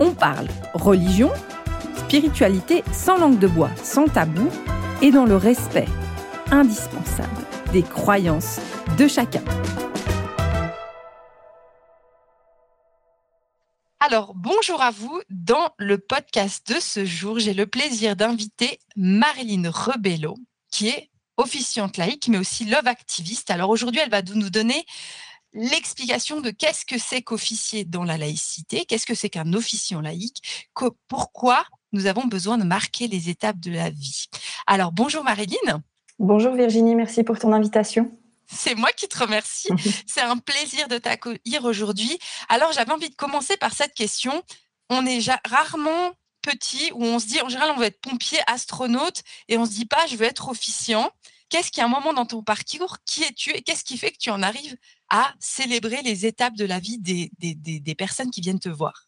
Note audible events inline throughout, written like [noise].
on parle religion, spiritualité sans langue de bois, sans tabou et dans le respect indispensable des croyances de chacun. Alors, bonjour à vous. Dans le podcast de ce jour, j'ai le plaisir d'inviter Marilyn Rebello, qui est officiante laïque, mais aussi love activiste. Alors aujourd'hui, elle va nous donner l'explication de qu'est-ce que c'est qu'officier dans la laïcité, qu'est-ce que c'est qu'un officiant laïque, pourquoi nous avons besoin de marquer les étapes de la vie. Alors bonjour Marilyn. Bonjour Virginie, merci pour ton invitation. C'est moi qui te remercie. [laughs] C'est un plaisir de t'accueillir aujourd'hui. Alors j'avais envie de commencer par cette question. On est rarement petit où on se dit en général on veut être pompier, astronaute et on se dit pas je veux être officiant. Qu'est-ce qui a un moment dans ton parcours Qui es-tu et qu'est-ce qui fait que tu en arrives à célébrer les étapes de la vie des, des, personnes qui viennent te voir?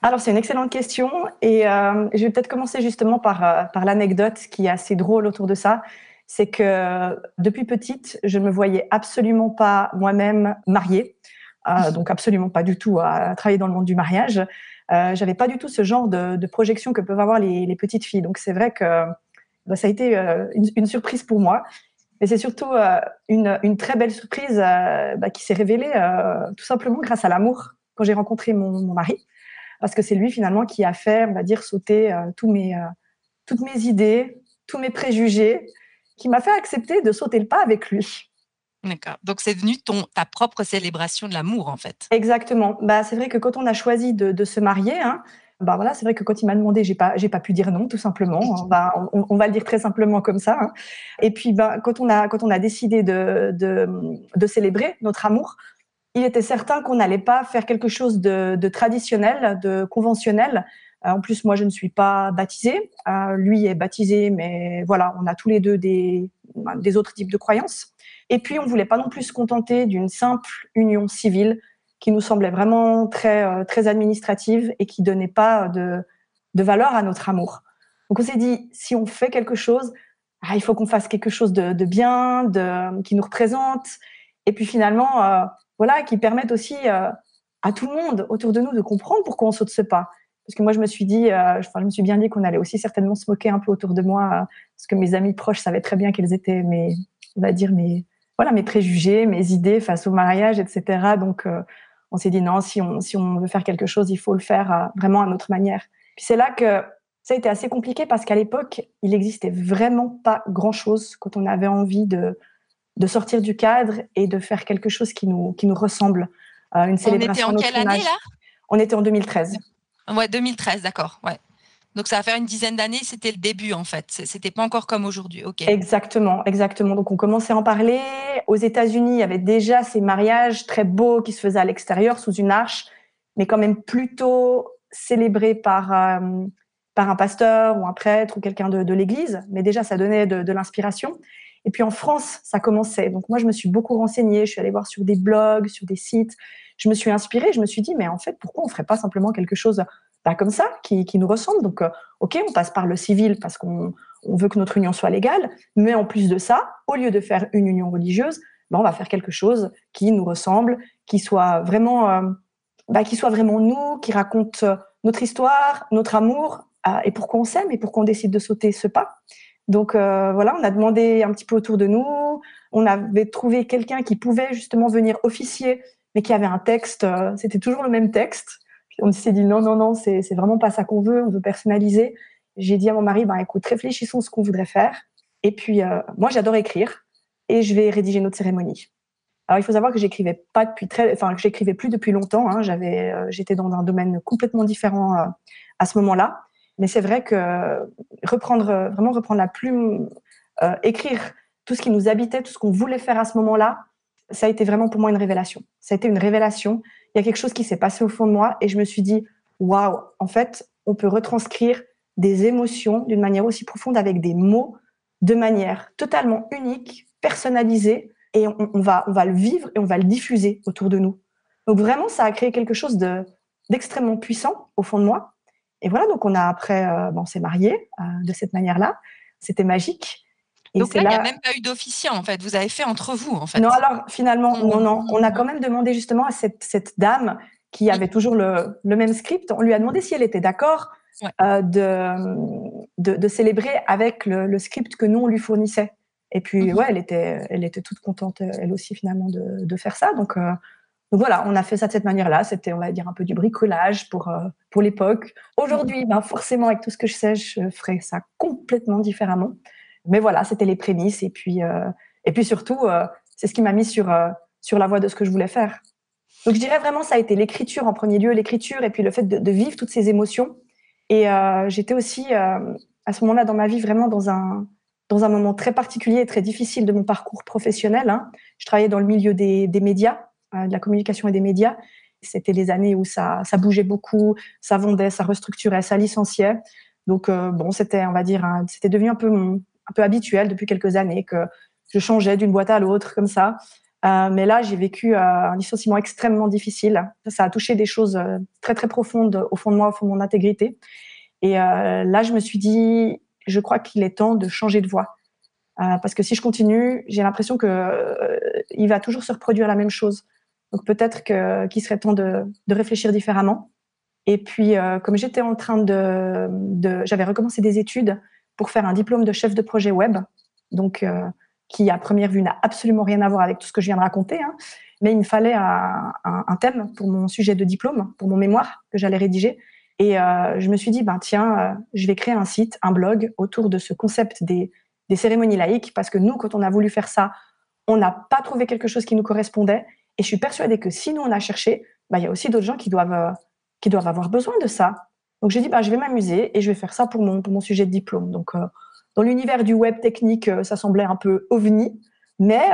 Alors, c'est une excellente question et euh, je vais peut-être commencer justement par, euh, par l'anecdote qui est assez drôle autour de ça. C'est que depuis petite, je ne me voyais absolument pas moi-même mariée, euh, donc absolument pas du tout à, travailler dans le monde du mariage. Euh, J'avais pas du tout ce genre de, de projection que peuvent avoir les, les petites filles. Donc, c'est vrai que bah, ça a été une, une, surprise pour moi. Mais c'est surtout euh, une, une, très belle surprise euh, bah, qui s'est révélée euh, tout simplement grâce à l'amour quand j'ai rencontré mon, mon, mari. Parce que c'est lui finalement qui a fait, on va dire, sauter tous mes, toutes mes idées, tous mes préjugés, qui m'a fait accepter de sauter le pas avec lui. D'accord. Donc c'est devenu ton, ta propre célébration de l'amour en fait. Exactement. Bah, c'est vrai que quand on a choisi de, de se marier, hein, bah voilà, c'est vrai que quand il m'a demandé, j'ai pas, j'ai pas pu dire non, tout simplement. Bah, on, va le dire très simplement comme ça. Hein. Et puis, bah, quand on a, quand on a décidé de, de, célébrer notre amour, il était certain qu'on n'allait pas faire quelque chose de, traditionnel, de conventionnel. Euh, en plus, moi, je ne suis pas baptisée. Euh, lui est baptisé, mais voilà, on a tous les deux des, des autres types de croyances. Et puis, on voulait pas non plus se contenter d'une simple union civile qui nous semblait vraiment très, euh, très administrative et qui donnait pas de, de valeur à notre amour. Donc on s'est dit, si on fait quelque chose, ah, il faut qu'on fasse quelque chose de, de, bien, de, qui nous représente, et puis finalement, euh, voilà, qui permette aussi euh, à tout le monde autour de nous de comprendre pourquoi on saute ce pas. Parce que moi, je me suis dit, enfin, je me suis bien dit qu'on allait aussi certainement se moquer un peu autour de moi, parce que mes amis proches savaient très bien quels étaient mes, on va dire mes, voilà, mes préjugés, mes idées face au mariage, etc. Donc, on s'est dit non, si on, si on veut faire quelque chose, il faut le faire à, vraiment à notre manière. Puis c'est là que ça a été assez compliqué parce qu'à l'époque, il n'existait vraiment pas grand-chose quand on avait envie de, de sortir du cadre et de faire quelque chose qui nous, qui nous ressemble. Euh, une célébration. On était en quelle année là? On était en 2013. Ouais, 2013, d'accord. Ouais. Donc ça va faire une dizaine d'années, c'était le début en fait. C'était pas encore comme aujourd'hui. Ok. Exactement, exactement. Donc on commençait à en parler. Aux États-Unis, il y avait déjà ces mariages très beaux qui se faisaient à l'extérieur sous une arche, mais quand même plutôt célébrés par euh, par un pasteur ou un prêtre ou quelqu'un de, l'Église. Mais déjà ça donnait de, l'inspiration. Et puis en France, ça commençait. Donc moi je me suis beaucoup renseignée. Je suis allée voir sur des blogs, sur des sites. Je me suis inspirée. Je me suis dit mais en fait pourquoi on ferait pas simplement quelque chose pas comme ça, qui, nous ressemble. Donc, euh, ok, on passe par le civil parce qu'on on veut que notre union soit légale, mais en plus de ça, au lieu de faire une union religieuse, ben, on va faire quelque chose qui nous ressemble, qui soit vraiment, euh, bah, qui soit vraiment nous, qui raconte euh, notre histoire, notre amour et pourquoi on s'aime et pourquoi on décide de sauter ce pas. Donc voilà, on a demandé un petit peu autour de nous. On avait trouvé quelqu'un qui pouvait justement venir officier, mais qui avait un texte. C'était toujours le même texte on s'est dit non, non, non, c'est vraiment pas ça qu'on veut, on veut personnaliser. J'ai dit à mon mari, ben écoute, réfléchissons ce qu'on voudrait faire. Et puis, euh, moi, j'adore écrire et je vais rédiger notre cérémonie. Alors, il faut savoir que j'écrivais pas depuis très, enfin, que j'écrivais plus depuis longtemps. Hein. J'avais, euh, j'étais dans un domaine complètement différent euh, à ce moment-là. Mais c'est vrai que reprendre, vraiment reprendre la plume, écrire tout ce qui nous habitait, tout ce qu'on voulait faire à ce moment-là, ça a été vraiment pour moi une révélation. Ça a été une révélation il y a quelque chose qui s'est passé au fond de moi et je me suis dit, waouh, en fait, on peut retranscrire des émotions d'une manière aussi profonde avec des mots de manière totalement unique, personnalisée, et on, va, on va le vivre et on va le diffuser autour de nous. Donc vraiment, ça a créé quelque chose de, d'extrêmement puissant au fond de moi. Et voilà, donc on a après, euh, bon, on s'est mariés euh, de cette manière-là. C'était magique. Donc là, il n'y a même pas eu d'officiant, en fait. Vous avez fait entre vous, en fait. Non, alors finalement, non, non. On a quand même demandé justement à cette, cette dame qui avait toujours le, le, même script, on lui a demandé si elle était d'accord euh, de, de, célébrer avec le, le, script que nous, on lui fournissait. Et puis, mhm. ouais, elle était, elle était toute contente, elle aussi, finalement, de, de faire ça. Donc, donc voilà, on a fait ça de cette manière-là. C'était, on va dire, un peu du bricolage pour, euh, pour l'époque. Aujourd'hui, ben, forcément, avec tout ce que je sais, je ferais ça complètement différemment. Mais voilà, c'était les prémices. Et puis, euh, et puis surtout, euh, c'est ce qui m'a mis sur, sur la voie de ce que je voulais faire. Donc je dirais vraiment, ça a été l'écriture en premier lieu, l'écriture, et puis le fait de, vivre toutes ces émotions. Et j'étais aussi, à ce moment-là dans ma vie, vraiment dans un, dans un moment très particulier et très difficile de mon parcours professionnel. Hein. Je travaillais dans le milieu des, des médias de la communication et des médias. C'était les années où ça, ça bougeait beaucoup, ça vendait, ça restructurait, ça licenciait. Donc euh, bon, c'était, on va dire, c'était devenu un peu, un peu habituel depuis quelques années que je changeais d'une boîte à l'autre comme ça. Euh, mais là, j'ai vécu euh, un licenciement extrêmement difficile. Ça a touché des choses très très profondes au fond de moi, au fond de mon intégrité. Et là, je me suis dit, je crois qu'il est temps de changer de voie. parce que si je continue, j'ai l'impression que il va toujours se reproduire la même chose. Donc peut-être qu'il serait temps de, réfléchir différemment. Et puis, euh, comme j'étais en train de, j'avais recommencé des études pour faire un diplôme de chef de projet web, donc euh, qui à première vue n'a absolument rien à voir avec tout ce que je viens de raconter, hein. mais il me fallait un, thème pour mon sujet de diplôme, pour mon mémoire que j'allais rédiger. Et euh, je me suis dit, ben tiens, je vais créer un site, un blog autour de ce concept des, des cérémonies laïques, parce que nous, quand on a voulu faire ça, on n'a pas trouvé quelque chose qui nous correspondait. Et je suis persuadée que si nous, on a cherché, bah, il y a aussi d'autres gens qui doivent, euh, qui doivent avoir besoin de ça. Donc j'ai dit, bah, je vais m'amuser et je vais faire ça pour mon, pour mon sujet de diplôme. Donc euh, dans l'univers du web technique, euh, ça semblait un peu ovni. Mais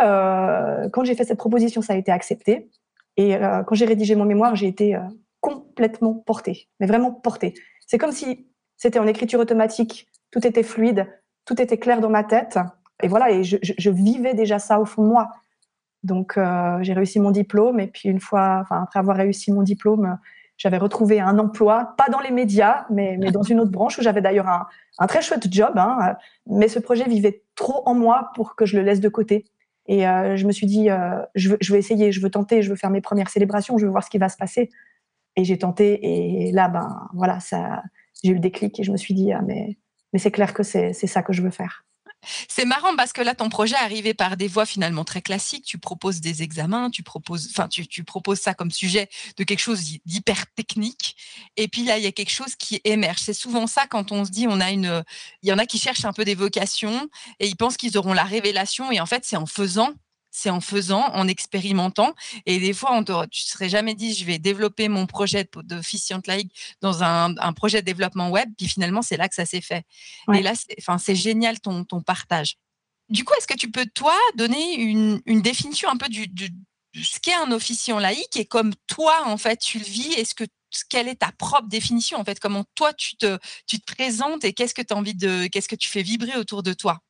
quand j'ai fait cette proposition, ça a été accepté. Et quand j'ai rédigé mon mémoire, j'ai été complètement portée, mais vraiment portée. C'est comme si c'était en écriture automatique, tout était fluide, tout était clair dans ma tête. Et voilà, et je, je vivais déjà ça au fond de moi. Donc, euh, j'ai réussi mon diplôme. Et puis, une fois, après avoir réussi mon diplôme, j'avais retrouvé un emploi, pas dans les médias, mais, dans une autre branche où j'avais d'ailleurs un, très chouette job. Hein, mais ce projet vivait trop en moi pour que je le laisse de côté. Et euh, je me suis dit, euh, je, veux, je, veux, essayer, je veux tenter, je veux faire mes premières célébrations, je veux voir ce qui va se passer. Et j'ai tenté. Et là, ben voilà, j'ai eu le déclic et je me suis dit, ah, mais c'est clair que c'est ça que je veux faire. C'est marrant parce que là, ton projet arrivé par des voies finalement très classiques. Tu proposes des examens, tu proposes, enfin, tu, proposes ça comme sujet de quelque chose d'hyper technique. Et puis là, il y a quelque chose qui émerge. C'est souvent ça quand on se dit, on a une, il y en a qui cherchent un peu des vocations et ils pensent qu'ils auront la révélation. Et en fait, c'est en faisant c'est en faisant, en expérimentant. Et des fois, on tu ne serais jamais dit, je vais développer mon projet d'officiante laïque dans un, projet de développement web. Puis finalement, c'est là que ça s'est fait. Et là, c'est génial ton, ton partage. Du coup, est-ce que tu peux, toi, donner une, définition un peu du, de ce qu'est un officiant laïque et comme toi, en fait, tu le vis Est-ce que quelle est ta propre définition en fait? Comment toi tu te, tu te présentes et qu'est-ce que tu as envie de, qu'est-ce que tu fais vibrer autour de toi?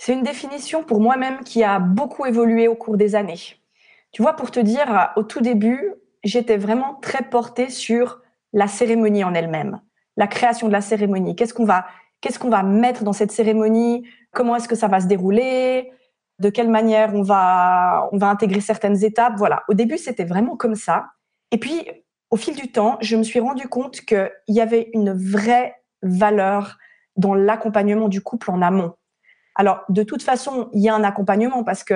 C'est une définition pour moi-même qui a beaucoup évolué au cours des années. Tu vois, pour te dire, au tout début, j'étais vraiment très portée sur la cérémonie en elle-même, la création de la cérémonie. Qu'est-ce qu'on va, mettre dans cette cérémonie? Comment est-ce que ça va se dérouler? De quelle manière on va, on va intégrer certaines étapes? Voilà. Au début, c'était vraiment comme ça. Et puis, au fil du temps, je me suis rendu compte qu'il y avait une vraie valeur dans l'accompagnement du couple en amont. Alors, de toute façon, il y a un accompagnement parce que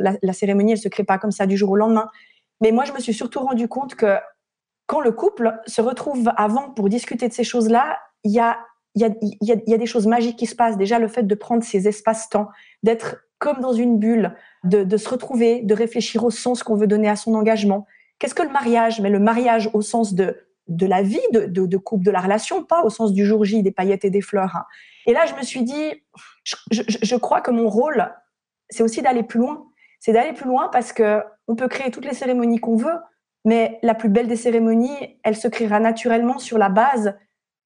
la, cérémonie, elle se crée pas comme ça du jour au lendemain. Mais moi, je me suis surtout rendu compte que quand le couple se retrouve avant pour discuter de ces choses-là, il y a, des choses magiques qui se passent. Déjà, le fait de prendre ces espaces-temps, d'être comme dans une bulle, de, se retrouver, de réfléchir au sens qu'on veut donner à son engagement. Qu'est-ce que le mariage? Mais le mariage au sens de, la vie de, couple, de la relation, pas au sens du jour J, des paillettes et des fleurs. Hein. Et là, je me suis dit, je, crois que mon rôle, c'est aussi d'aller plus loin. C'est d'aller plus loin parce que on peut créer toutes les cérémonies qu'on veut, Mais la plus belle des cérémonies, elle se créera naturellement sur la base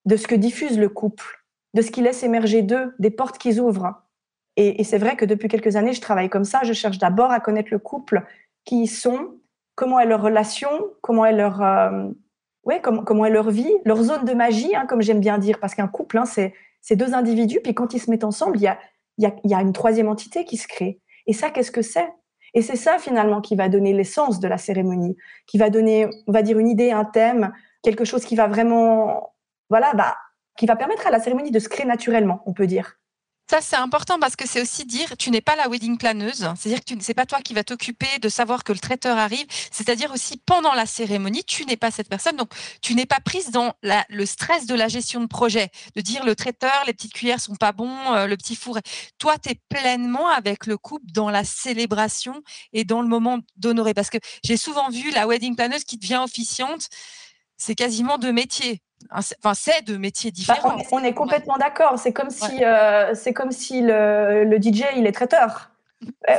de ce que diffuse le couple, de ce qui laisse émerger d'eux, des portes qu'ils ouvrent. Et, c'est vrai que depuis quelques années, je travaille comme ça. Je cherche d'abord à connaître le couple, qui ils sont, comment est leur relation, comment est leur, euh, ouais, comment, comment est leur vie, leur zone de magie, hein, comme j'aime bien dire, parce qu'un couple, hein, c'est, c'est deux individus, puis quand ils se mettent ensemble, il y a, y, a, y a une troisième entité qui se crée. Et ça, qu'est-ce que c'est? Et c'est ça finalement qui va donner l'essence de la cérémonie, qui va donner, on va dire, une idée, un thème, quelque chose qui va vraiment, voilà, bah, qui va permettre à la cérémonie de se créer naturellement, on peut dire. Ça, c'est important parce que c'est aussi dire, tu n'es pas la wedding planeuse, c'est-à-dire que ce n'est pas toi qui vas t'occuper de savoir que le traiteur arrive, c'est-à-dire aussi pendant la cérémonie, tu n'es pas cette personne, donc tu n'es pas prise dans le stress de la gestion de projet, de dire le traiteur, les petites cuillères sont pas bons, euh, le petit four. Toi, tu es pleinement avec le couple dans la célébration et dans le moment d'honorer. Parce que j'ai souvent vu la wedding planeuse qui devient officiante, c'est quasiment deux métiers enfin c'est deux métiers bah, différents. on, est, complètement d'accord. C'est comme si euh, c'est comme si le, le, DJ il est traiteur. [laughs] Euh,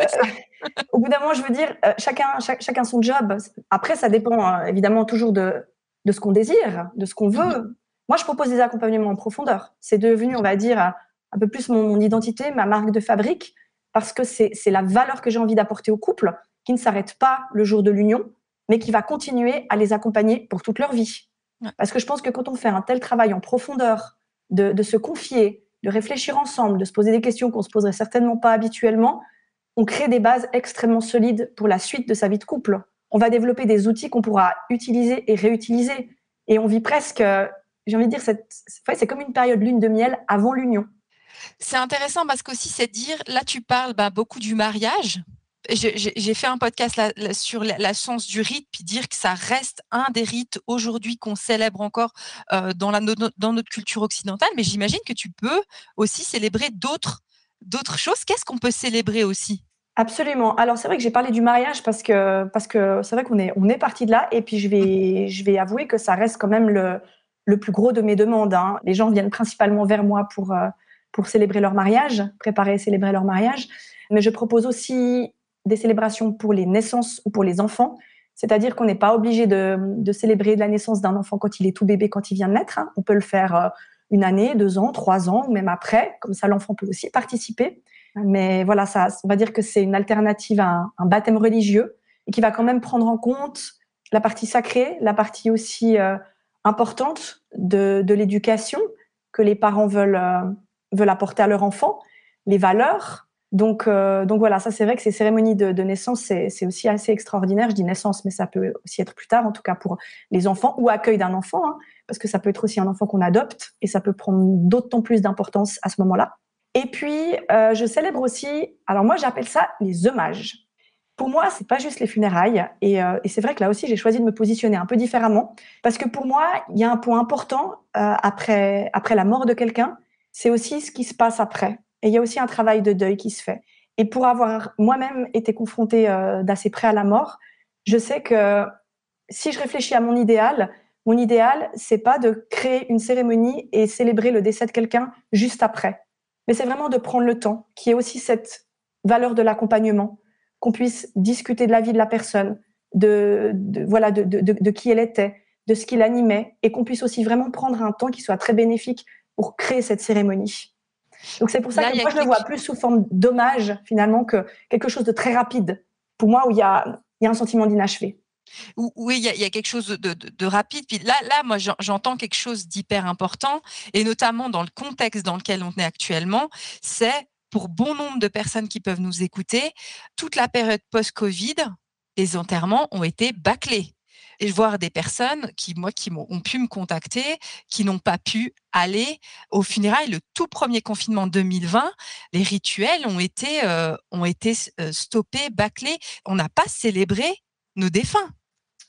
au bout d'un moment, je veux dire, euh, chacun, chacun son job. Après, ça dépend hein, évidemment toujours de, de ce qu'on désire, de ce qu'on veut. Mm-hmm. Moi, je propose des accompagnements en profondeur. C'est devenu, on va dire, un peu plus mon, mon identité, ma marque de fabrique, parce que c'est la valeur que j'ai envie d'apporter au couple, qui ne s'arrête pas le jour de l'union, mais qui va continuer à les accompagner pour toute leur vie. Parce que je pense que quand on fait un tel travail en profondeur, de, se confier, de réfléchir ensemble, de se poser des questions qu'on se poserait certainement pas habituellement, on crée des bases extrêmement solides pour la suite de sa vie de couple. On va développer des outils qu'on pourra utiliser et réutiliser. Et on vit presque, j'ai envie de dire, c'est comme une période lune de miel avant l'union. C'est intéressant parce qu'aussi, c'est dire, là, tu parles bah, beaucoup du mariage, j'ai fait un podcast sur la, sens du rite, puis dire que ça reste un des rites aujourd'hui qu'on célèbre encore euh, dans, la, notre culture occidentale, mais j'imagine que tu peux aussi célébrer d'autres choses. Qu'est-ce qu'on peut célébrer aussi? Absolument. Alors c'est vrai que j'ai parlé du mariage parce que c'est vrai qu'on est parti de là et puis je vais avouer que ça reste quand même le le plus gros de mes demandes. Hein. Les gens viennent principalement vers moi pour euh, pour célébrer leur mariage, préparer et célébrer leur mariage, mais je propose aussi des célébrations pour les naissances ou pour les enfants. C'est-à-dire qu'on n'est pas obligé de, célébrer la naissance d'un enfant quand il est tout bébé, quand il vient de naître. Hein. On peut le faire euh, une année, deux ans, trois ans, ou même après. Comme ça, l'enfant peut aussi participer. Mais voilà, ça, on va dire que c'est une alternative à un, baptême religieux et qui va quand même prendre en compte la partie sacrée, la partie aussi euh, importante de, l'éducation que les parents veulent, euh, veulent apporter à leur enfant, les valeurs, donc, euh, donc voilà, ça c'est vrai que ces cérémonies de, naissance, c'est aussi assez extraordinaire. Je dis naissance, mais ça peut aussi être plus tard, en tout cas pour les enfants ou accueil d'un enfant, hein, parce que ça peut être aussi un enfant qu'on adopte et ça peut prendre d'autant plus d'importance à ce moment-là. Et puis, euh, je célèbre aussi, alors moi j'appelle ça les hommages. Pour moi, c'est pas juste les funérailles, et, euh, et c'est vrai que là aussi j'ai choisi de me positionner un peu différemment, parce que pour moi, il y a un point important après après la mort de quelqu'un, c'est aussi ce qui se passe après. Et il y a aussi un travail de deuil qui se fait. Et pour avoir moi-même été confrontée euh, d'assez près à la mort, je sais que si je réfléchis à mon idéal, mon idéal, c'est pas de créer une cérémonie et célébrer le décès de quelqu'un juste après. Mais c'est vraiment de prendre le temps, qui est aussi cette valeur de l'accompagnement, qu'on puisse discuter de la vie de la personne, de, voilà, de, qui elle était, de ce qui l'animait, et qu'on puisse aussi vraiment prendre un temps qui soit très bénéfique pour créer cette cérémonie. Donc c'est pour ça que moi je le vois plus sous forme d'hommage finalement que quelque chose de très rapide. Pour moi où il y a, y a un sentiment d'inachevé. Oui, il y, a quelque chose de, rapide. Puis là, là, moi, j'entends quelque chose d'hyper important, et notamment dans le contexte dans lequel on est actuellement, c'est pour bon nombre de personnes qui peuvent nous écouter, toute la période post-Covid, les enterrements ont été bâclés et voir des personnes qui, moi, qui ont pu me contacter, qui n'ont pas pu aller au funérailles. Le tout premier confinement 2020, les rituels ont été, euh, ont été euh, stoppés, bâclés. On n'a pas célébré nos défunts.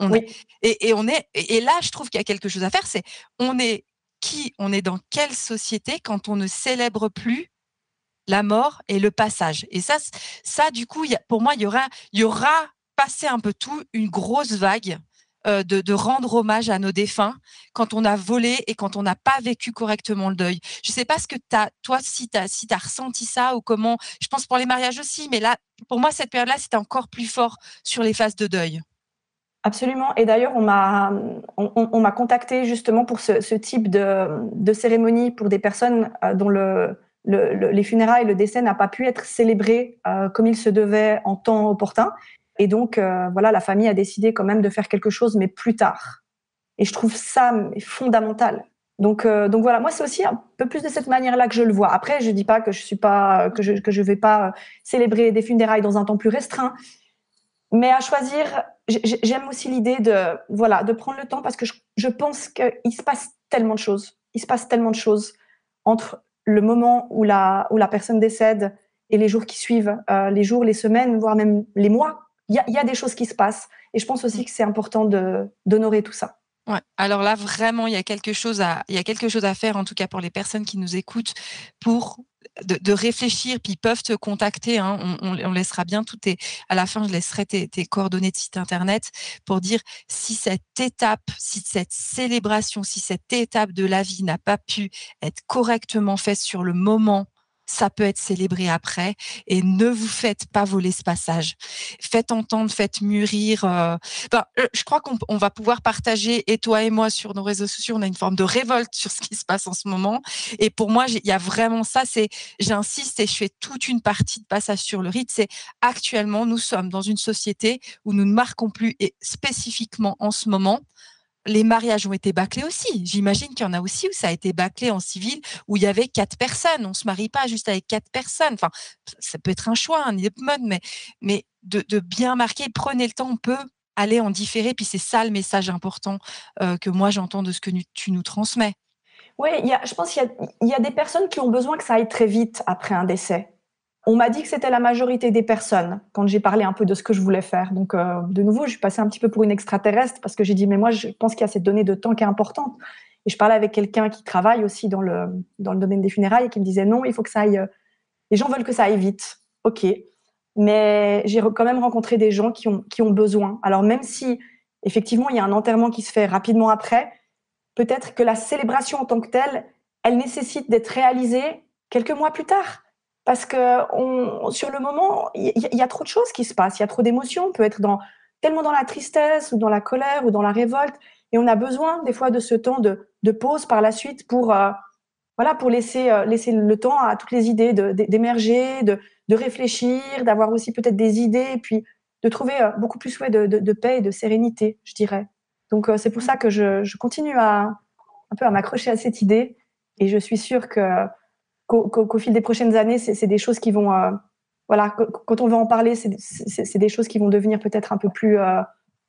On est, et, on est, et là, je trouve qu'il y a quelque chose à faire, c'est on est qui, on est dans quelle société quand on ne célèbre plus la mort et le passage? Et ça, ça du coup, pour moi, il y aura, il y aura passé un peu tout, une grosse vague euh, de, rendre hommage à nos défunts quand on a volé et quand on n'a pas vécu correctement le deuil. Je ne sais pas ce que as, toi, si tu as, si as ressenti ça ou comment, je pense pour les mariages aussi, mais là, pour moi, cette période-là, c'était encore plus fort sur les phases de deuil. Absolument. Et d'ailleurs, on m'a on, contacté justement pour ce, type de, cérémonie pour des personnes euh, dont le, les funérailles, le décès n'a pas pu être célébré euh, comme il se devait en temps opportun. Et donc, euh, voilà, la famille a décidé quand même de faire quelque chose, mais plus tard. Et je trouve ça fondamental. Donc, donc voilà, moi c'est aussi un peu plus de cette manière-là que je le vois. Après, je dis pas que je suis pas que je que je vais pas célébrer des funérailles dans un temps plus restreint, mais à choisir, j'aime aussi l'idée de, voilà, de prendre le temps parce que je, pense qu'il se passe tellement de choses. Il se passe tellement de choses entre le moment où la, où la personne décède et les jours qui suivent, euh, les jours, les semaines, voire même les mois. Il y a, des choses qui se passent. Et je pense aussi mm. que c'est important d'honorer tout ça. Ouais. Alors là, vraiment, il y a quelque chose à, il y a quelque chose à faire, en tout cas pour les personnes qui nous écoutent, pour de, réfléchir, puis ils peuvent te contacter. Hein. on, laissera bien tout tes, à la fin, je laisserai tes, tes, coordonnées de site internet pour dire si cette étape, si cette célébration, si cette étape de la vie n'a pas pu être correctement faite sur le moment ça peut être célébré après et ne vous faites pas voler ce passage. Faites entendre, faites mûrir. Euh, ben, euh, je crois qu'on va pouvoir partager, et toi et moi, sur nos réseaux sociaux, on a une forme de révolte sur ce qui se passe en ce moment. Et pour moi, il y a vraiment ça, c'est, j'insiste et je fais toute une partie de passage sur le rite, c'est actuellement, nous sommes dans une société où nous ne marquons plus, et spécifiquement en ce moment, les mariages ont été bâclés aussi. J'imagine qu'il y en a aussi où ça a été bâclé en civil, où il y avait quatre personnes. On se marie pas juste avec quatre personnes. Enfin, ça peut être un choix, un mode, mais, mais de, bien marquer, prenez le temps, on peut aller en différer. Puis c'est ça le message important euh, que moi j'entends de ce que tu nous transmets. Oui, je pense qu'il y, a des personnes qui ont besoin que ça aille très vite après un décès. On m'a dit que c'était la majorité des personnes quand j'ai parlé un peu de ce que je voulais faire. Donc, euh, de nouveau, je suis passée un petit peu pour une extraterrestre parce que j'ai dit, mais moi, je pense qu'il y a cette donnée de temps qui est importante. Et je parlais avec quelqu'un qui travaille aussi dans le, dans le domaine des funérailles et qui me disait, non, il faut que ça aille. Euh, les gens veulent que ça aille vite. OK. Mais j'ai quand même rencontré des gens qui ont, qui ont besoin. Alors, même si, effectivement, il y a un enterrement qui se fait rapidement après, peut-être que la célébration en tant que telle, elle nécessite d'être réalisée quelques mois plus tard parce que sur le moment, il y, a trop de choses qui se passent, il y a trop d'émotions, on peut être tellement dans la tristesse ou dans la colère ou dans la révolte, et on a besoin des fois de ce temps de, pause par la suite pour, euh, voilà, pour laisser, euh, laisser le temps à toutes les idées d'émerger, de, de, réfléchir, d'avoir aussi peut-être des idées, et puis de trouver euh, beaucoup plus ouais, de, de, paix et de sérénité, je dirais. Donc c'est pour ça que je, je continue à un peu à m'accrocher à cette idée, et je suis sûre que qu'au fil des prochaines années, c'est des choses qui vont, euh, voilà, quand on va en parler, c'est des choses qui vont devenir peut-être un peu plus, euh,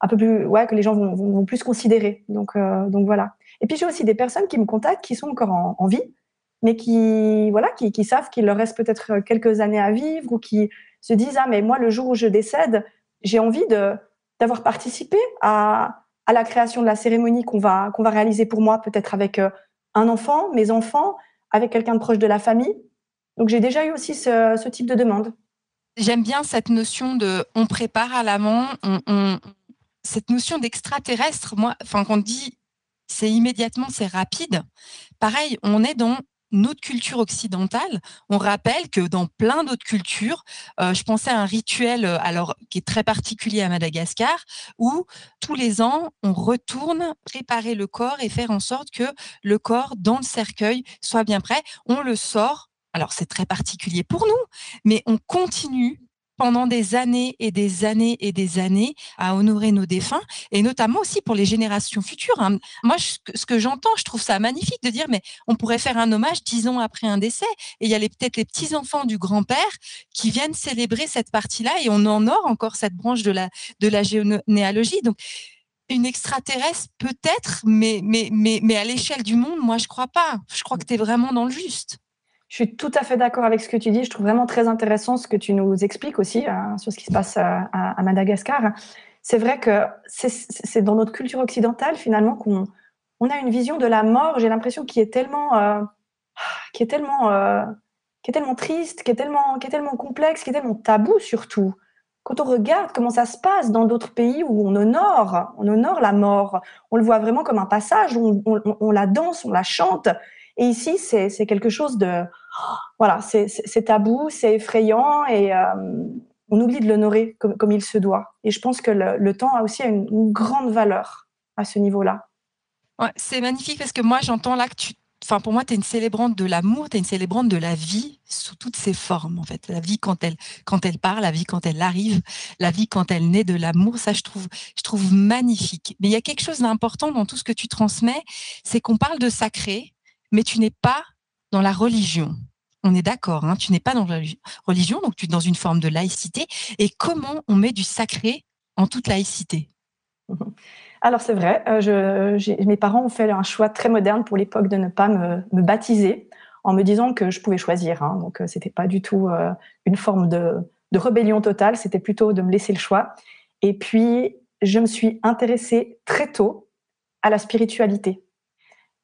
un peu plus, ouais, que les gens vont, vont, plus considérer. Donc, euh, donc voilà. Et puis j'ai aussi des personnes qui me contactent qui sont encore en, vie, mais qui, voilà, qui, savent qu'il leur reste peut-être quelques années à vivre ou qui se disent ah mais moi le jour où je décède, j'ai envie d'avoir participé à, à la création de la cérémonie qu'on va qu'on va réaliser pour moi, peut-être avec un enfant, mes enfants, avec quelqu'un de proche de la famille. Donc j'ai déjà eu aussi ce, type de demande. J'aime bien cette notion de on prépare à l'amont, on, cette notion d'extraterrestre. Moi, enfin, qu'on dit c'est immédiatement, c'est rapide. Pareil, on est dans notre culture occidentale, on rappelle que dans plein d'autres cultures, euh, je pensais à un rituel euh, qui est très particulier à Madagascar, où tous les ans on retourne préparer le corps et faire en sorte que le corps dans le cercueil soit bien prêt. On le sort. Alors c'est très particulier pour nous, mais on continue pendant des années et des années et des années à honorer nos défunts et notamment aussi pour les générations futures. Hein. Moi, ce que j'entends, je trouve ça magnifique de dire, mais on pourrait faire un hommage dix ans après un décès et il y a peut-être les petits enfants du grand-père qui viennent célébrer cette partie-là et on honore encore cette branche de la de la généalogie. Donc une extraterrestre peut-être, mais mais mais mais à l'échelle du monde, moi je crois pas. Je crois que tu es vraiment dans le juste. Je suis tout à fait d'accord avec ce que tu dis. Je trouve vraiment très intéressant ce que tu nous expliques aussi euh, sur ce qui se passe euh, à, Madagascar. C'est vrai que c'est dans notre culture occidentale finalement qu'on on a une vision de la mort. J'ai l'impression qui est tellement, euh, est tellement, qui est tellement triste, qui est tellement, qui est tellement complexe, qui est tellement tabou surtout. Quand on regarde comment ça se passe dans d'autres pays où on honore, on honore la mort, on le voit vraiment comme un passage, on la danse, on la chante, et ici, c'est quelque chose de, voilà, c'est tabou, c'est effrayant et, euh, on oublie de l'honorer comme, il se doit. Et je pense que le, temps a aussi une, grande valeur à ce niveau-là. c'est magnifique parce que moi, j'entends là que tu, enfin pour moi, tu es une célébrante de l'amour, tu es une célébrante de la vie sous toutes ses formes en fait. La vie quand elle quand elle part, la vie quand elle arrive, la vie quand elle naît de l'amour, ça je trouve je trouve magnifique. Mais il y a quelque chose d'important dans tout ce que tu transmets, c'est qu'on parle de sacré, mais tu n'es pas dans la religion. On est d'accord, hein, tu n'es pas dans la religion, donc tu es dans une forme de laïcité. Et comment on met du sacré en toute laïcité? [laughs] Alors c'est vrai, euh, mes parents ont fait un choix très moderne pour l'époque de ne pas me, baptiser en me disant que je pouvais choisir. Hein. donc euh, c'était pas du tout euh, une forme de, rébellion totale, c'était plutôt de me laisser le choix. Et puis je me suis intéressée très tôt à la spiritualité.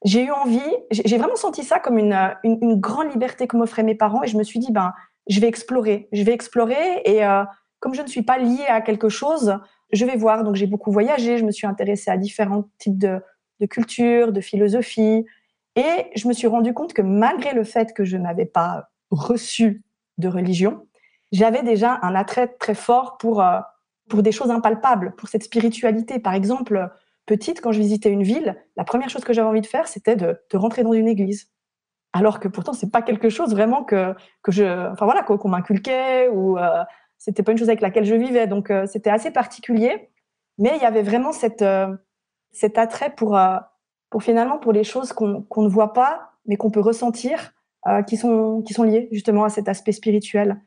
J'ai eu envie, j'ai vraiment senti ça comme une, une, grande liberté que m'offraient mes parents et je me suis dit ben je vais explorer, je vais explorer et comme je ne suis pas liée à quelque chose, je vais voir. Donc j'ai beaucoup voyagé, je me suis intéressée à différents types de, de cultures, de philosophies, et je me suis rendu compte que malgré le fait que je n'avais pas reçu de religion, j'avais déjà un attrait très fort pour, euh, pour des choses impalpables, pour cette spiritualité. Par exemple, petite, quand je visitais une ville, la première chose que j'avais envie de faire, c'était de, rentrer dans une église. Alors que pourtant, c'est pas quelque chose vraiment que, que je, enfin voilà, qu'on m'inculquait ou euh, c'était pas une chose avec laquelle je vivais, donc euh, c'était assez particulier. Mais il y avait vraiment cette, euh, cet attrait pour, euh, pour finalement pour les choses qu'on ne voit pas, mais qu'on peut ressentir, qui sont qui sont liées justement à cet aspect spirituel.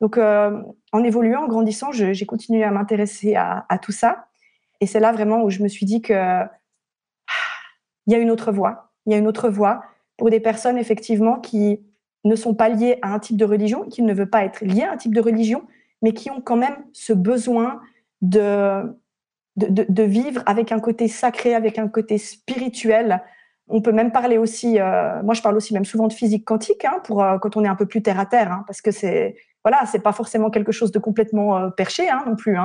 Donc en évoluant, en grandissant, j'ai continué à m'intéresser à, tout ça. Et c'est là vraiment où je me suis dit que il y a une autre voie. Il y a une autre voie pour des personnes effectivement qui ne sont pas liées à un type de religion, qui ne veulent pas être liées à un type de religion, mais qui ont quand même ce besoin de, de, vivre avec un côté sacré, avec un côté spirituel. On peut même parler aussi, euh, moi je parle aussi même souvent de physique quantique, hein, pour euh, quand on est un peu plus terre à terre, hein, parce que c'est voilà, c'est pas forcément quelque chose de complètement euh, perché hein, non plus.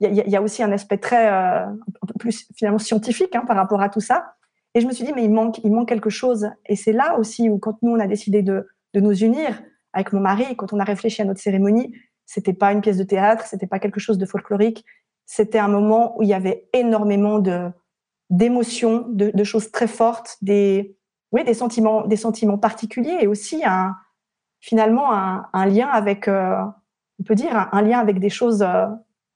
Il y, a aussi un aspect très un peu plus finalement scientifique hein, par rapport à tout ça. Et je me suis dit mais il manque il manque quelque chose. Et c'est là aussi où quand nous on a décidé de, de nous unir avec mon mari, quand on a réfléchi à notre cérémonie, c'était pas une pièce de théâtre, c'était pas quelque chose de folklorique. C'était un moment où il y avait énormément de d'émotions, de, choses très fortes, des oui, des sentiments, des sentiments particuliers et aussi un finalement un, lien avec, euh, on peut dire un, lien avec des choses, euh,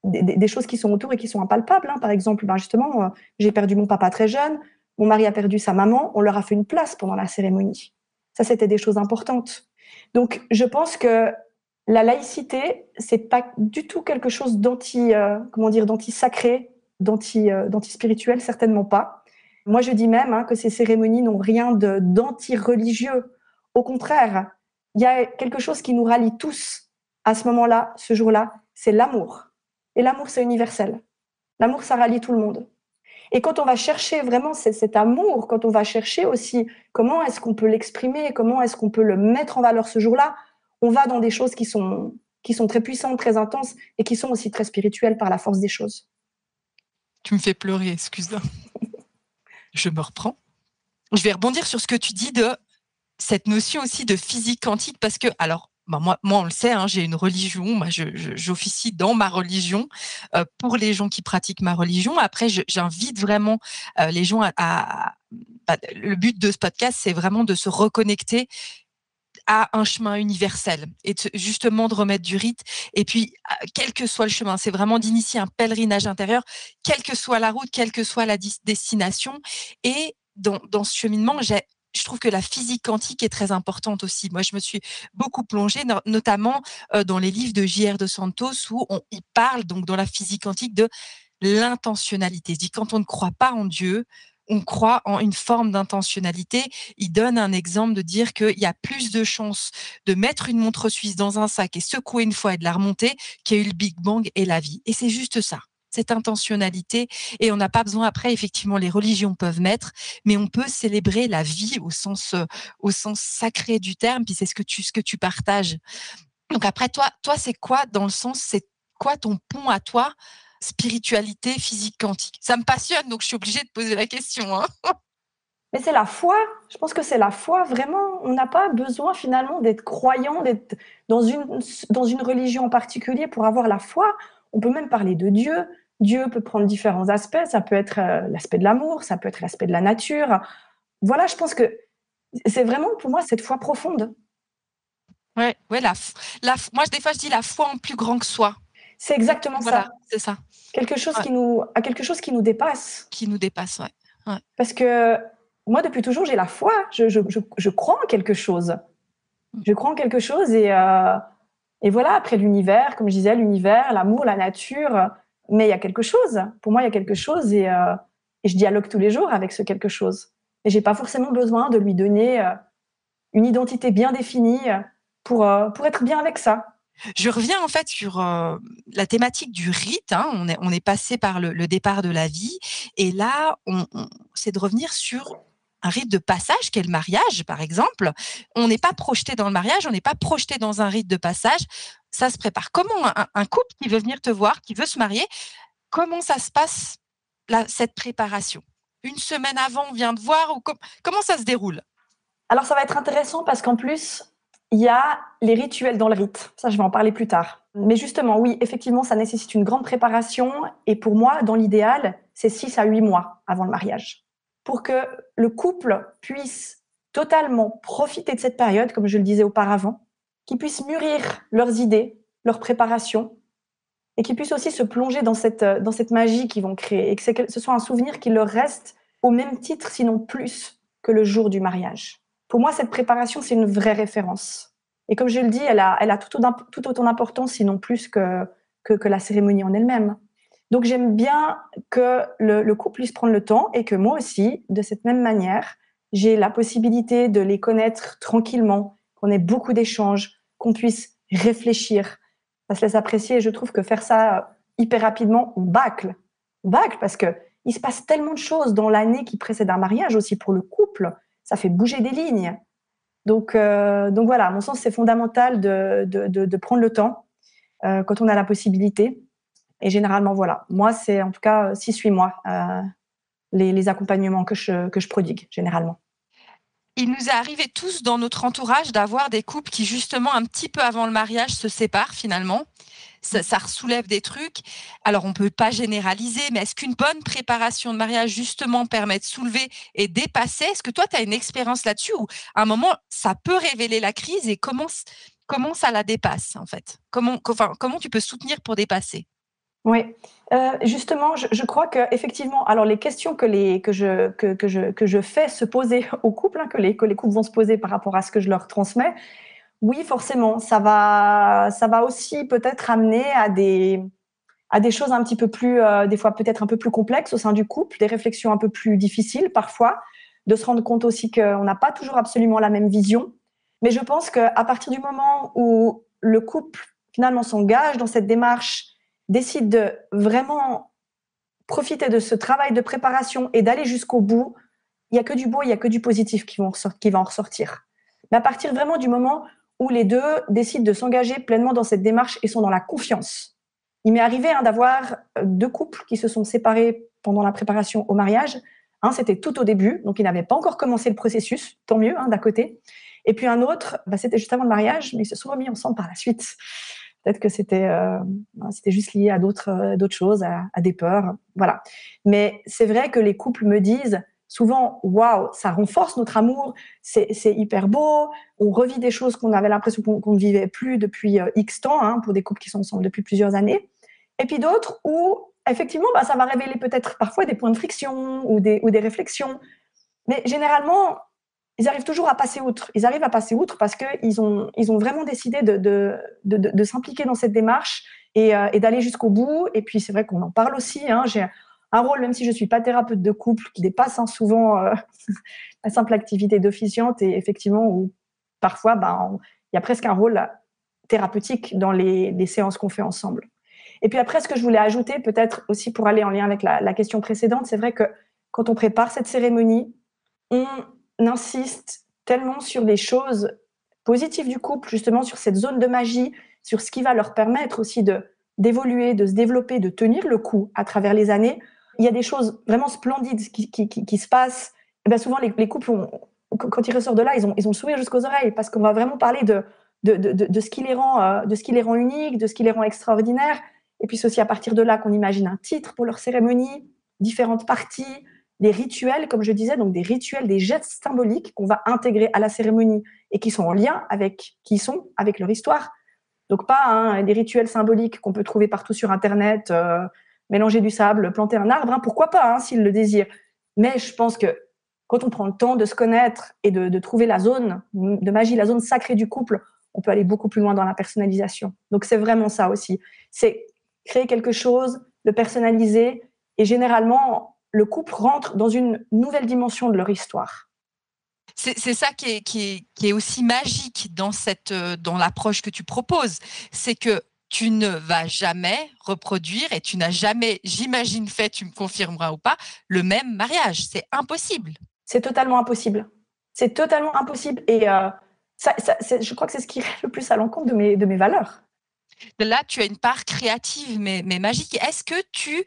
des, choses qui sont autour et qui sont impalpables. Hein. Par exemple, ben justement, euh, j'ai perdu mon papa très jeune, mon mari a perdu sa maman, on leur a fait une place pendant la cérémonie. Ça, c'était des choses importantes. Donc, je pense que la laïcité, c'est pas du tout quelque chose d'anti, euh, comment dire, d'anti sacré, d'anti, euh, certainement pas. Moi, je dis même hein, que ces cérémonies n'ont rien de d'anti religieux. Au contraire, il y a quelque chose qui nous rallie tous à ce moment-là, ce jour-là, c'est l'amour. Et l'amour, c'est universel. L'amour, ça rallie tout le monde. Et quand on va chercher vraiment cet amour, quand on va chercher aussi comment est-ce qu'on peut l'exprimer, comment est-ce qu'on peut le mettre en valeur ce jour-là, on va dans des choses qui sont, qui sont très puissantes, très intenses et qui sont aussi très spirituelles par la force des choses. Tu me fais pleurer, excuse-moi. Je me reprends. Je vais rebondir sur ce que tu dis de cette notion aussi de physique quantique parce que, alors, bah, moi, moi, on le sait, hein, j'ai une religion, moi, j'officie dans ma religion euh, pour les gens qui pratiquent ma religion. Après, j'invite vraiment euh, les gens à, bah, le but de ce podcast, c'est vraiment de se reconnecter à un chemin universel et justement de remettre du rite. Et puis, ah, quel que soit le chemin, c'est vraiment d'initier un pèlerinage intérieur, quelle que soit la route, quelle que soit la destination. Et dans, dans ce cheminement, je trouve que la physique quantique est très importante aussi. Moi, je me suis beaucoup plongée, notamment euh, dans les livres de J.R. de Santos, où on y parle, donc dans la physique quantique, de l'intentionnalité. dit quand on ne croit pas en Dieu, on croit en une forme d'intentionnalité. Il donne un exemple de dire qu'il y a plus de chances de mettre une montre suisse dans un sac et secouer une fois et de la remonter qu'il y a eu le Big Bang et la vie. Et c'est juste ça cette intentionnalité et on n'a pas besoin après effectivement les religions peuvent mettre mais on peut célébrer la vie au sens euh, au sens sacré du terme puis c'est ce que tu ce que tu partages donc après toi toi c'est quoi dans le sens c'est quoi ton pont à toi spiritualité physique quantique? Ça me passionne, donc je suis obligée de poser la question. Hein. Mais c'est la foi. Je pense que c'est la foi. Vraiment, on n'a pas besoin finalement d'être croyant, d'être dans une, dans une religion en particulier pour avoir la foi. On peut même parler de Dieu. Dieu peut prendre différents aspects. Ça peut être euh, l'aspect de l'amour, ça peut être l'aspect de la nature. Voilà, je pense que c'est vraiment pour moi cette foi profonde. Ouais, ouais la, la, moi, des fois, je dis la foi en plus grand que soi. C'est exactement voilà, ça. C'est ça. Quelque chose qui nous, à quelque chose qui nous dépasse. Qui nous dépasse, ouais. Parce que moi, depuis toujours, j'ai la foi. Je, je, je, crois en quelque chose. Mm. Je crois en quelque chose et, euh, et voilà, après l'univers, comme je disais, l'univers, l'amour, la nature, mais il y a quelque chose. Pour moi, il y a quelque chose et, euh, et, je dialogue tous les jours avec ce quelque chose. Et j'ai pas forcément besoin de lui donner euh, une identité bien définie pour, pour être bien avec ça. Je reviens en fait sur euh, la thématique du rite. Hein. On, est, on est passé par le, le, départ de la vie et là, on, on c'est de revenir sur un rite de passage qu'est le mariage, par exemple. On n'est pas projeté dans le mariage, on n'est pas projeté dans un rite de passage. Ça se prépare. Comment un, couple qui veut venir te voir, qui veut se marier, comment ça se passe cette préparation? Une semaine avant, on vient te voir ou com comment ça se déroule? Alors ça va être intéressant parce qu'en plus, il y a les rituels dans le rite. Ça, je vais en parler plus tard. Mais justement, oui, effectivement, ça nécessite une grande préparation. Et pour moi, dans l'idéal, c'est 6 à 8 mois avant le mariage. Pour que le couple puisse totalement profiter de cette période, comme je le disais auparavant, qu'ils puissent mûrir leurs idées, leurs préparations, et qu'ils puissent aussi se plonger dans cette, dans cette magie qu'ils vont créer, et que ce soit un souvenir qui leur reste au même titre, sinon plus, que le jour du mariage. Pour moi, cette préparation, c'est une vraie référence. Et comme je le dis, elle a, elle a tout, tout autant d'importance, sinon plus que, que, la cérémonie en elle-même. Donc j'aime bien que le, le, couple puisse prendre le temps et que moi aussi, de cette même manière, j'ai la possibilité de les connaître tranquillement, qu'on ait beaucoup d'échanges, qu'on puisse réfléchir. Ça se laisse apprécier et je trouve que faire ça hyper rapidement, on bâcle. On bâcle parce que il se passe tellement de choses dans l'année qui précède un mariage aussi pour le couple ça fait bouger des lignes. Donc, euh, donc voilà, à mon sens, c'est fondamental de, prendre le temps euh, quand on a la possibilité. Et généralement, voilà, moi, c'est en tout cas 6-8 mois euh, les, les, accompagnements que je, que je prodigue, généralement. Il nous est arrivé tous dans notre entourage d'avoir des couples qui, justement, un petit peu avant le mariage, se séparent finalement. Ça, ça soulève des trucs. Alors, on peut pas généraliser, mais est-ce qu'une bonne préparation de mariage, justement, permet de soulever et dépasser? Est-ce que toi, tu as une expérience là-dessus où, à un moment, ça peut révéler la crise et comment, comment ça la dépasse, en fait? Comment, enfin, comment tu peux soutenir pour dépasser? Oui, euh, justement, je, crois que effectivement, alors les questions que les que je que, que je que je fais se poser [laughs] aux couples, hein, que les que les couples vont se poser par rapport à ce que je leur transmets, oui, forcément, ça va, ça va aussi peut-être amener à des, à des choses un petit peu plus, euh, des fois peut-être un peu plus complexes au sein du couple, des réflexions un peu plus difficiles parfois, de se rendre compte aussi qu'on n'a pas toujours absolument la même vision. Mais je pense qu'à partir du moment où le couple finalement s'engage dans cette démarche, décide de vraiment profiter de ce travail de préparation et d'aller jusqu'au bout, il n'y a que du beau, il n'y a que du positif qui, vont qui va en ressortir. Mais à partir vraiment du moment où les deux décident de s'engager pleinement dans cette démarche et sont dans la confiance. Il m'est arrivé hein, d'avoir euh, deux couples qui se sont séparés pendant la préparation au mariage. Un, c'était tout au début, donc ils n'avaient pas encore commencé le processus, tant mieux, hein, d'à côté. Et puis un autre, bah, c'était juste avant le mariage, mais ils se sont remis ensemble par la suite. Peut-être que c'était euh, c'était juste lié à d'autres euh, d'autres choses, à, des peurs, voilà. Mais c'est vrai que les couples me disent souvent, waouh, ça renforce notre amour, c'est hyper beau, on revit des choses qu'on avait l'impression qu'on ne vivait plus depuis euh, X temps, hein, pour des couples qui sont ensemble depuis plusieurs années. Et puis d'autres où, effectivement, bah, ça va révéler peut-être parfois des points de friction ou des, ou des réflexions. Mais généralement, ils arrivent toujours à passer outre. Ils arrivent à passer outre parce qu'ils ont, ils ont vraiment décidé de, de, de, de s'impliquer dans cette démarche et, euh, et d'aller jusqu'au bout. Et puis, c'est vrai qu'on en parle aussi. Hein, J'ai un rôle, même si je suis pas thérapeute de couple, qui dépasse hein, souvent euh, [laughs] la simple activité d'officiante et effectivement où parfois, ben, il y a presque un rôle thérapeutique dans les, les séances qu'on fait ensemble. Et puis après, ce que je voulais ajouter, peut-être aussi pour aller en lien avec la, la question précédente, c'est vrai que quand on prépare cette cérémonie, on insiste tellement sur les choses positives du couple, justement sur cette zone de magie, sur ce qui va leur permettre aussi de d'évoluer, de se développer, de tenir le coup à travers les années, il y a des choses vraiment splendides qui, qui, se passent eh ben souvent les, couples, quand ils ressortent de là, ils ont, ils ont le sourire jusqu'aux oreilles parce qu'on va vraiment parler de, de, de, de, ce qui les rend, euh, de ce qui les rend uniques, de ce qui les rend extraordinaires. Et puis c'est aussi à partir de là qu'on imagine un titre pour leur cérémonie, différentes parties, des rituels, comme je disais, donc des rituels, des gestes symboliques qu'on va intégrer à la cérémonie et qui sont en lien avec qui sont avec leur histoire. Donc pas hein, des rituels symboliques qu'on peut trouver partout sur Internet, euh, mélanger du sable, planter un arbre, hein, pourquoi pas, hein, s'ils le désirent. Mais je pense que quand on prend le temps de se connaître et de, de, trouver la zone de magie, la zone sacrée du couple, on peut aller beaucoup plus loin dans la personnalisation. Donc c'est vraiment ça aussi. C'est créer quelque chose, le personnaliser, et généralement, le couple rentre dans une nouvelle dimension de leur histoire. C'est ça qui est, qui, est, aussi magique dans, cette, euh, dans l'approche que tu proposes. C'est que tu ne vas jamais reproduire et tu n'as jamais, j'imagine, fait, tu me confirmeras ou pas, le même mariage. C'est impossible. C'est totalement impossible. C'est totalement impossible. Et euh, ça, je crois que c'est ce qui [laughs] est le plus à l'encontre de mes, de mes valeurs. Là, tu as une part créative, mais, mais magique. Est-ce que tu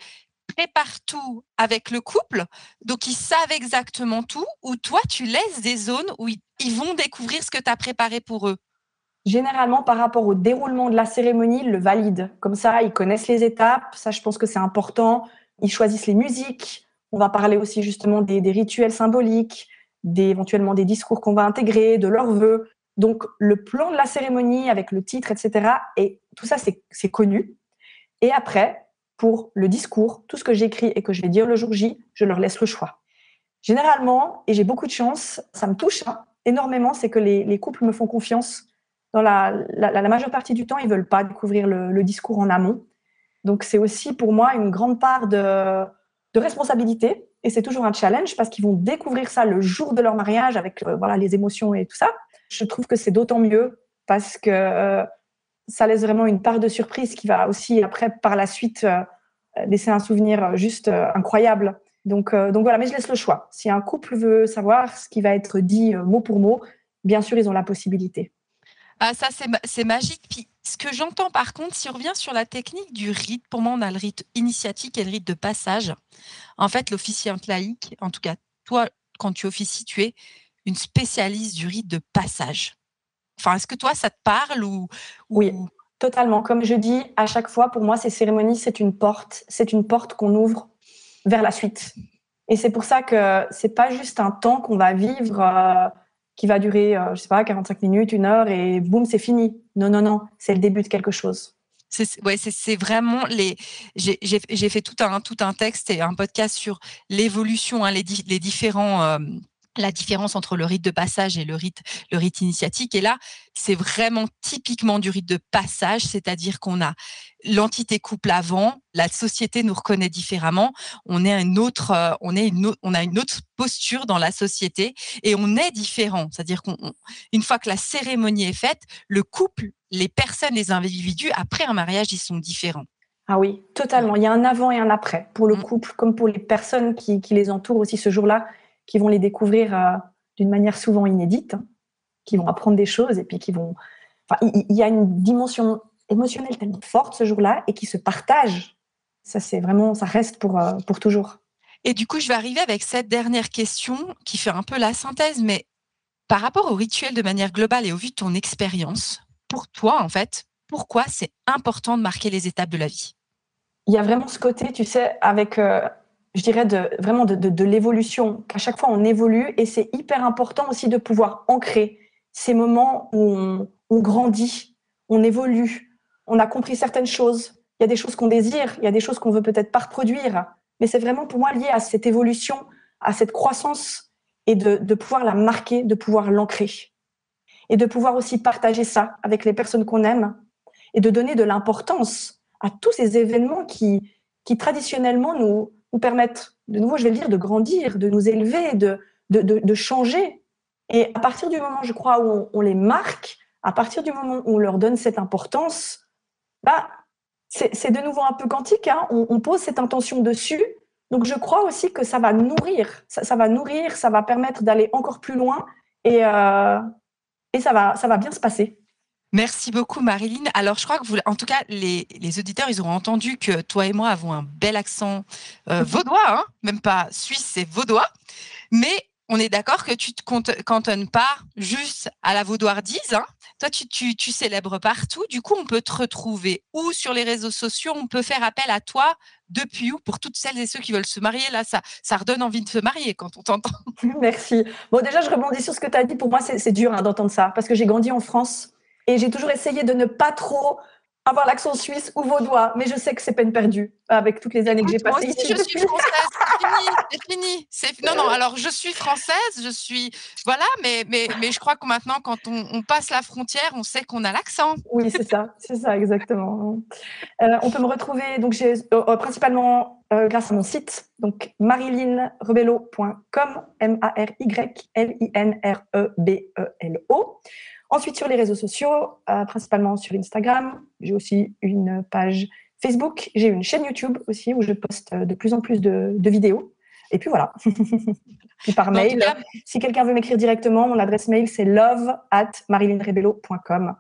prépares tout avec le couple, donc ils savent exactement tout, ou toi, tu laisses des zones où ils, vont découvrir ce que tu as préparé pour eux Généralement, par rapport au déroulement de la cérémonie, ils le valident. Comme ça, ils connaissent les étapes. Ça, je pense que c'est important. Ils choisissent les musiques. On va parler aussi justement des, rituels symboliques, des, éventuellement des discours qu'on va intégrer, de leurs vœux. Donc, le plan de la cérémonie avec le titre, etc. Et tout ça, c'est connu. Et après, pour le discours, tout ce que j'écris et que je vais dire le jour J, je leur laisse le choix. Généralement, et j'ai beaucoup de chance, ça me touche hein, énormément, c'est que les, couples me font confiance. Dans la, majeure partie du temps, ils veulent pas découvrir le, discours en amont. Donc c'est aussi pour moi une grande part de, responsabilité. Et c'est toujours un challenge parce qu'ils vont découvrir ça le jour de leur mariage avec euh, voilà les émotions et tout ça. Je trouve que c'est d'autant mieux parce que euh, ça laisse vraiment une part de surprise qui va aussi après par la suite euh, laisser un souvenir juste euh, incroyable. Donc, euh, donc voilà, mais je laisse le choix. Si un couple veut savoir ce qui va être dit mot pour mot, bien sûr, ils ont la possibilité. Ah, ça, c'est magique. Puis, ce que j'entends par contre, si on revient sur la technique du rite, pour moi, on a le rite initiatique et le rite de passage. En fait, l'officiante laïque, en tout cas, toi, quand tu officies, tu es une spécialiste du rite de passage. Enfin, est-ce que toi, ça te parle ou, Oui, totalement. Comme je dis à chaque fois, pour moi, ces cérémonies, c'est une porte. C'est une porte qu'on ouvre vers la suite. Et c'est pour ça que c'est pas juste un temps qu'on va vivre euh, qui va durer, euh, je sais pas, 45 minutes, une heure et boum, c'est fini. Non, non, non, c'est le début de quelque chose. C'est ouais, c'est vraiment les. J'ai fait tout un tout un texte et un podcast sur l'évolution, hein, les, différents. Euh, la différence entre le rite de passage et le rite, le rite initiatique. Et là, c'est vraiment typiquement du rite de passage, c'est-à-dire qu'on a l'entité couple avant, la société nous reconnaît différemment, on est une autre, euh, on est une, on a une autre posture dans la société et on est différent. C'est-à-dire qu'une fois que la cérémonie est faite, le couple, les personnes, les individus, après un mariage, ils sont différents. Ah oui, totalement. Il y a un avant et un après pour le mmh. couple, comme pour les personnes qui, qui les entourent aussi ce jour-là qui vont les découvrir euh, d'une manière souvent inédite, qui vont apprendre des choses et puis qui vont. Enfin, il y, a une dimension émotionnelle tellement forte ce jour-là et qui se partage. Ça, c'est vraiment, ça reste pour, euh, pour toujours. Et du coup, je vais arriver avec cette dernière question qui fait un peu la synthèse, mais par rapport au rituel de manière globale et au vu de ton expérience, pour toi, en fait, pourquoi c'est important de marquer les étapes de la vie? Il y a vraiment ce côté, tu sais, avec euh, je dirais, de, vraiment de, de, l'évolution, qu'à chaque fois on évolue et c'est hyper important aussi de pouvoir ancrer ces moments où on, on, grandit, on évolue, on a compris certaines choses. Il y a des choses qu'on désire, il y a des choses qu'on veut peut-être pas reproduire, mais c'est vraiment pour moi lié à cette évolution, à cette croissance et de, de pouvoir la marquer, de pouvoir l'ancrer et de pouvoir aussi partager ça avec les personnes qu'on aime et de donner de l'importance à tous ces événements qui, qui traditionnellement nous, nous permettre, de nouveau, je vais le dire, de grandir, de nous élever, de, de, de, changer. Et à partir du moment, je crois, où on, les marque, à partir du moment où on leur donne cette importance, bah, c'est de nouveau un peu quantique. Hein. on, pose cette intention dessus. Donc, je crois aussi que ça va nourrir, ça, ça va nourrir, ça va permettre d'aller encore plus loin et, euh, et ça, va, ça va bien se passer. Merci beaucoup, Marilyn. Alors, je crois que vous, en tout cas, les, auditeurs, ils auront entendu que toi et moi avons un bel accent euh, vaudois, hein. même pas suisse, c'est vaudois. Mais on est d'accord que tu te cantonnes pas juste à la vaudoardise. Hein. Toi, tu, tu, tu, célèbres partout. Du coup, on peut te retrouver ou sur les réseaux sociaux? On peut faire appel à toi depuis où pour toutes celles et ceux qui veulent se marier. Là, ça, ça redonne envie de se marier quand on t'entend. [laughs] Merci. Bon, déjà, je rebondis sur ce que tu as dit. Pour moi, c'est dur hein, d'entendre ça parce que j'ai grandi en France et j'ai toujours essayé de ne pas trop avoir l'accent suisse ou vaudois, mais je sais que c'est peine perdue avec toutes les années que j'ai passées ici. Je suis française, c'est fini, c'est fini. Non, non, alors je suis française, je suis. Voilà, mais, mais, mais je crois que maintenant, quand on, passe la frontière, on sait qu'on a l'accent. Oui, c'est ça, c'est ça, exactement. Euh, on peut me retrouver, donc j'ai euh, euh, principalement grâce à mon site, donc marilynrebello.com, M-A-R-Y-L-I-N-R-E-B-E-L-O. Ensuite, sur les réseaux sociaux, euh, principalement sur Instagram. J'ai aussi une page Facebook. J'ai une chaîne YouTube aussi où je poste euh, de plus en plus de, vidéos. Et puis voilà. [laughs] puis par mail, si quelqu'un veut m'écrire directement, mon adresse mail c'est love at marilynrebello.com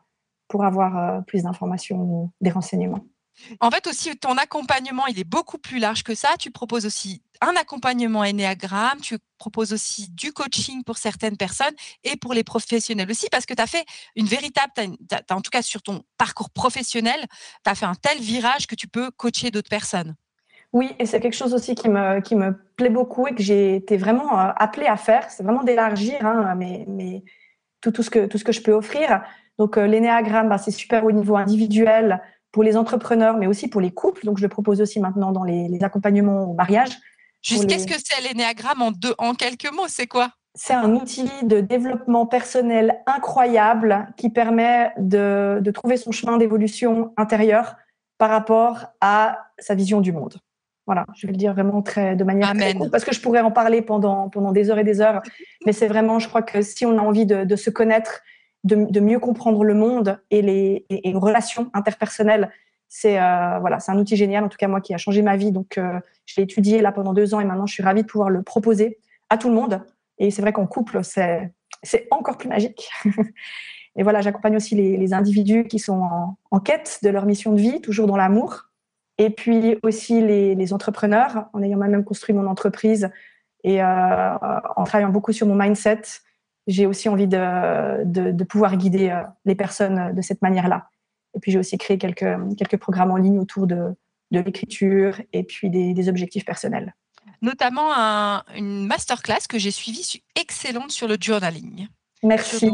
pour avoir euh, plus d'informations ou des renseignements. En fait, aussi, ton accompagnement, il est beaucoup plus large que ça. Tu proposes aussi un accompagnement Enneagram, tu proposes aussi du coaching pour certaines personnes et pour les professionnels aussi, parce que tu as fait une véritable, en tout cas sur ton parcours professionnel, tu as fait un tel virage que tu peux coacher d'autres personnes. Oui, et c'est quelque chose aussi qui me, qui me plaît beaucoup et que j'ai été vraiment euh, appelée à faire. C'est vraiment d'élargir hein, tout, tout, ce que, tout ce que je peux offrir. Donc, euh, l'énéagramme, bah, c'est super au niveau individuel pour les entrepreneurs, mais aussi pour les couples. Donc, je le propose aussi maintenant dans les, accompagnements au mariage. Juste, qu'est-ce que c'est l'énéagramme en, deux, en quelques mots? C'est quoi? C'est un outil de développement personnel incroyable qui permet de, de trouver son chemin d'évolution intérieure par rapport à sa vision du monde. Voilà, je vais le dire vraiment très, de manière très courte, parce que je pourrais en parler pendant, pendant des heures et des heures. [laughs] Mais c'est vraiment, je crois que si on a envie de, de se connaître, de, mieux comprendre le monde et les, relations interpersonnelles. C'est euh, voilà, c'est un outil génial, en tout cas moi qui a changé ma vie. Donc euh, je l'ai étudié là pendant deux ans et maintenant je suis ravie de pouvoir le proposer à tout le monde. Et c'est vrai qu'en couple, c'est encore plus magique. [laughs] et voilà, j'accompagne aussi les, individus qui sont en, quête de leur mission de vie, toujours dans l'amour. Et puis aussi les, entrepreneurs, en ayant moi-même construit mon entreprise et euh, en travaillant beaucoup sur mon mindset, j'ai aussi envie de, de, pouvoir guider euh, les personnes de cette manière-là. Et puis j'ai aussi créé quelques, quelques programmes en ligne autour de, de l'écriture et puis des, des, objectifs personnels. Notamment un, une masterclass que j'ai suivie excellente sur le journaling. Merci.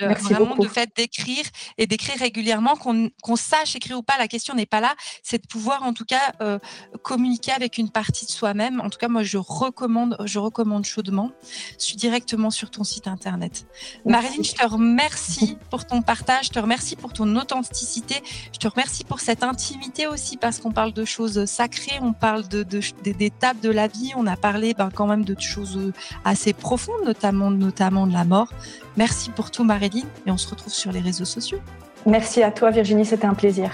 vraiment de fait d'écrire et d'écrire régulièrement, qu'on sache écrire ou pas, la question n'est pas là. C'est de pouvoir en tout cas euh, communiquer avec une partie de soi-même. En tout cas, moi, je recommande, je recommande chaudement. Je suis directement sur ton site internet. Marilyn, je te remercie pour ton partage, je te remercie pour ton authenticité, je te remercie pour cette intimité aussi parce qu'on parle de choses sacrées, on parle de, d'étapes de la vie, on a parlé ben, quand même de choses assez profondes, notamment, notamment de la mort. Merci pour tout, Marilyn, et on se retrouve sur les réseaux sociaux. Merci à toi, Virginie, c'était un plaisir.